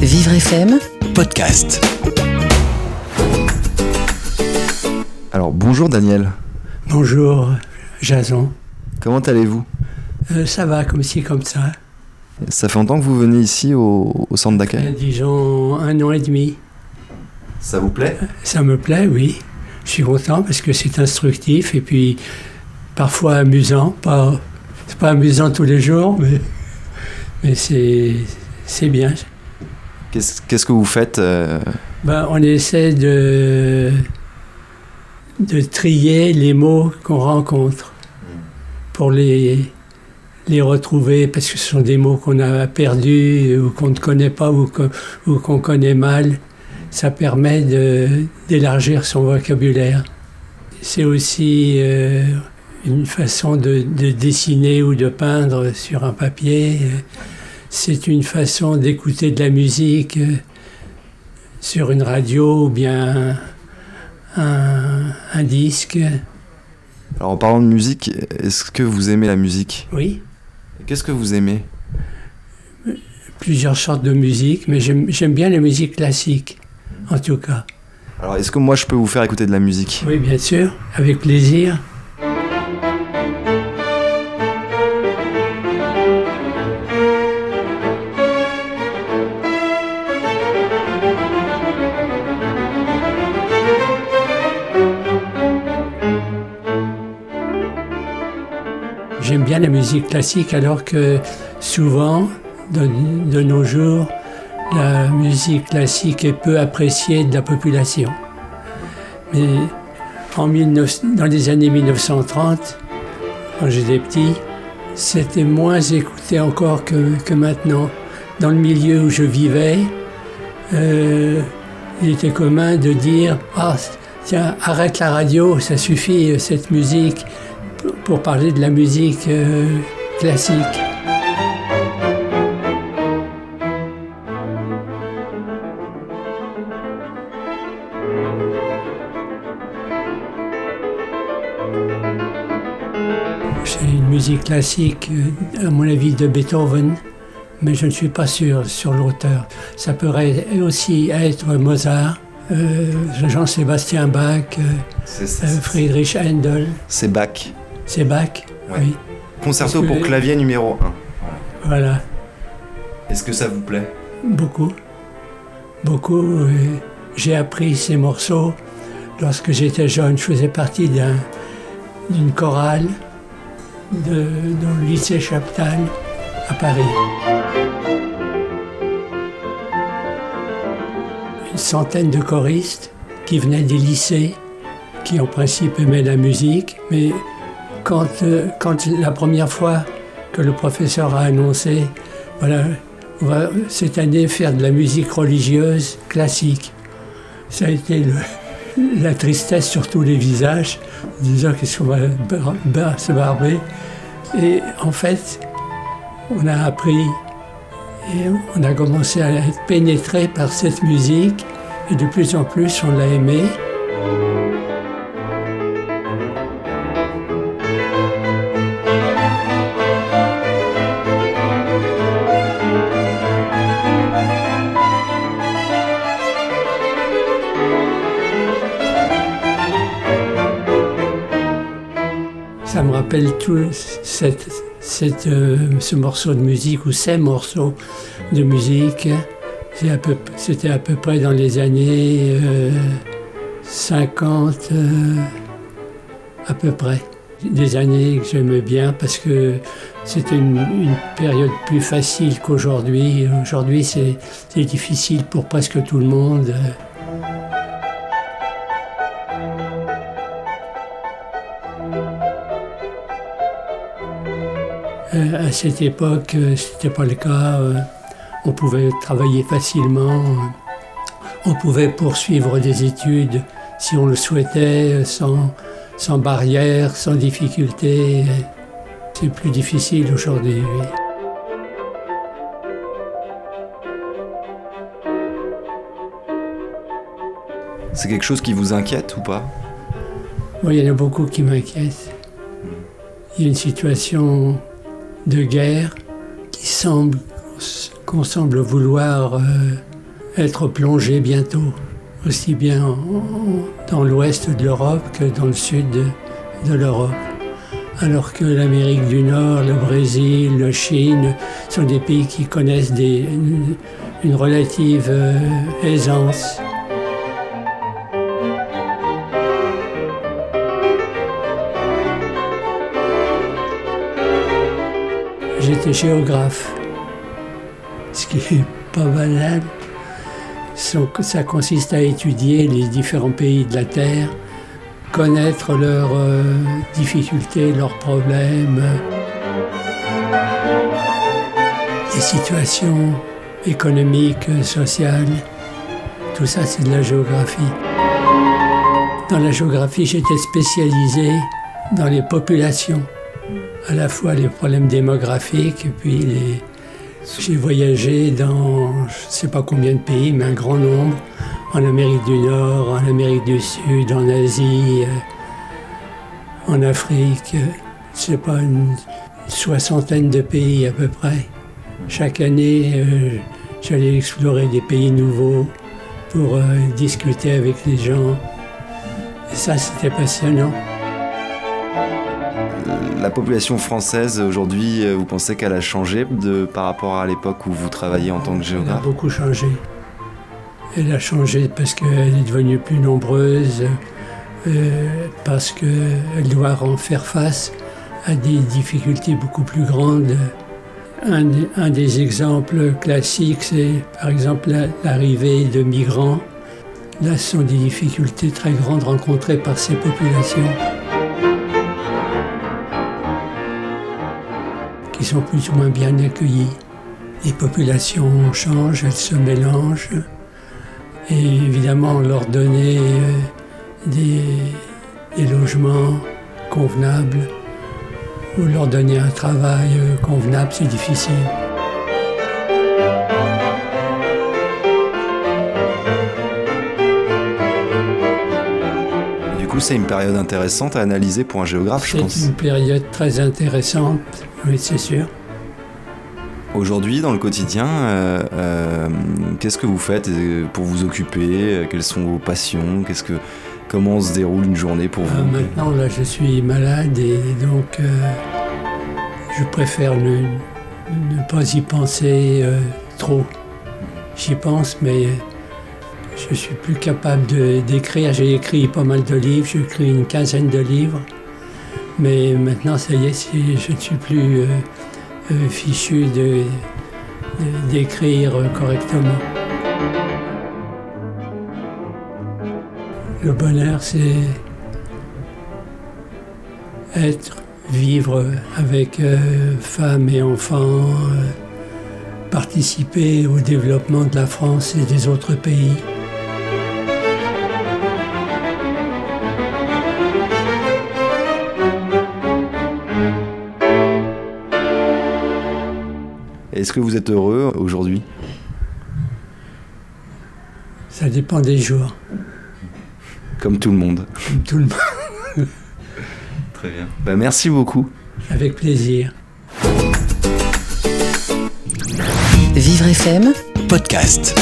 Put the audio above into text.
Vivre FM, podcast. Alors bonjour Daniel, Bonjour, Jason. comment allez-vous? Euh, ça va comme ci, comme ça. Ça fait longtemps que vous venez ici au, au centre d'accueil? Disons, un an et demi. Ça vous plaît? Ça me plaît, oui. Je suis content parce que c'est instructif et puis parfois amusant. Pas, c'est pas amusant tous les jours, mais, mais c'est, c'est bien. Qu'est-ce que vous faites euh, Ben, on essaie de, de trier les mots qu'on rencontre pour les, les retrouver parce que ce sont des mots qu'on a perdus ou qu'on ne connaît pas ou qu'on connaît mal. Ça permet d'élargir son vocabulaire. C'est aussi euh, une façon de, de dessiner ou de peindre sur un papier. C'est une façon d'écouter de la musique euh, sur une radio ou bien un, un disque. Alors en parlant de musique, est-ce que vous aimez la musique? Oui, Qu'est-ce que vous aimez? Plusieurs sortes de musique, mais j'aime j'aime bien la musique classique, en tout cas. Alors est-ce que moi je peux vous faire écouter de la musique? Oui, bien sûr, avec plaisir. J'aime bien la musique classique alors que souvent, de, nos jours, la musique classique est peu appréciée de la population. Mais en 19 dans les années 1930, quand j'étais petit, c'était moins écouté encore que, maintenant. Dans le milieu où je vivais, euh, il était commun de dire Ah, tiens, arrête la radio, ça suffit, cette musique, pour- parler de la musique euh, classique. C'est une musique classique, euh, à mon avis, de Beethoven, mais je ne suis pas sûr sur l'auteur. Ça pourrait aussi être Mozart, euh, Jean-Sébastien Bach, euh, Friedrich Handel, c'est Bach. C'est Bach, Ouais. oui. Concerto pour clavier numéro 1. Voilà, Est-ce que ça vous plaît? Beaucoup, beaucoup. J'ai appris ces morceaux lorsque j'étais jeune. Je faisais partie d'un- d'une chorale de, dans le lycée Chaptal à Paris. Une centaine de choristes qui venaient des lycées, qui en principe aimaient la musique, mais quand, euh, la première fois que le professeur a annoncé, voilà, on va cette année faire de la musique religieuse classique, ça a été la tristesse sur tous les visages, disant qu'est-ce qu'on va se barber. Et en fait, on a appris et on a commencé à être pénétré par cette musique et de plus en plus on l'a aimée. Ça me rappelle tout euh, ce morceau de musique ou ces morceaux de musique. C'était à, peu près dans les années euh, 50, euh, à peu près. Des années que j'aimais bien parce que c'était une, période plus facile qu'aujourd'hui. Aujourd'hui, c'est difficile pour presque tout le monde. Euh, à cette époque, euh, c'était pas le cas. euh, on pouvait travailler facilement. euh, on pouvait poursuivre des études si on le souhaitait, sans, sans barrière, sans difficulté. C'est plus difficile aujourd'hui. oui. C'est quelque chose qui vous inquiète ou pas? Moi, il y en a beaucoup qui m'inquiètent. Il y a une situation de guerre qui semble qu'on semble vouloir euh, être plongé bientôt, aussi bien en- dans l'ouest de l'Europe que dans le sud de, l'Europe. Alors que l'Amérique du Nord, le Brésil, la Chine sont des pays qui connaissent une relative euh, aisance. J'étais géographe, ce qui est pas banal. Ça consiste à étudier les différents pays de la Terre, connaître leurs euh, difficultés, leurs problèmes, les situations économiques, sociales. Tout ça, c'est de la géographie. Dans la géographie, j'étais spécialisé dans les populations à la fois les problèmes démographiques et puis les... j'ai voyagé dans je ne sais pas combien de pays, mais un grand nombre, en Amérique du Nord, en Amérique du Sud, en Asie, euh, en Afrique, euh, je sais pas, une soixantaine de pays à peu près. Chaque année, euh, j'allais explorer des pays nouveaux pour discuter avec les gens. Et ça, c'était passionnant. La population française aujourd'hui, euh, vous pensez qu'elle a changé de, par rapport à l'époque où vous travailliez en tant que Elle a géographe beaucoup changé. Elle a changé parce qu'elle est devenue plus nombreuse, euh, parce qu'elle doit en faire face à des difficultés beaucoup plus grandes. Un, un des exemples classiques, c'est par exemple la- l'arrivée de migrants. Là, ce sont des difficultés très grandes rencontrées par ces populations. Qui sont plus ou moins bien accueillis. Les populations changent, elles se mélangent. Et évidemment, leur donner euh, des, des logements convenables ou leur donner un travail euh, convenable, c'est difficile. Coup, c'est une période intéressante à analyser pour un géographe, je C'est pense. une période très intéressante, oui, c'est sûr. Aujourd'hui, dans le quotidien, euh, euh, qu'est-ce que vous faites euh, pour vous occuper Euh, Quelles sont vos passions Qu'est-ce que, Comment se déroule une journée pour Euh, vous? maintenant, là, je suis malade et donc euh, je préfère ne, ne pas y penser euh, trop. J'y pense, mais je suis plus capable d'écrire. J'ai écrit pas mal de livres, j'ai écrit une quinzaine de livres, mais maintenant, ça y est, je ne suis plus euh, euh, fichu de- de- d'écrire correctement. Le bonheur, c'est être, vivre avec euh, femmes et enfants, euh, participer au développement de la France et des autres pays. Est-ce que vous êtes heureux aujourd'hui? Ça dépend des jours, Comme tout le monde. comme tout le monde, Très bien. Bah, merci beaucoup. avec plaisir. Vivre FM podcast.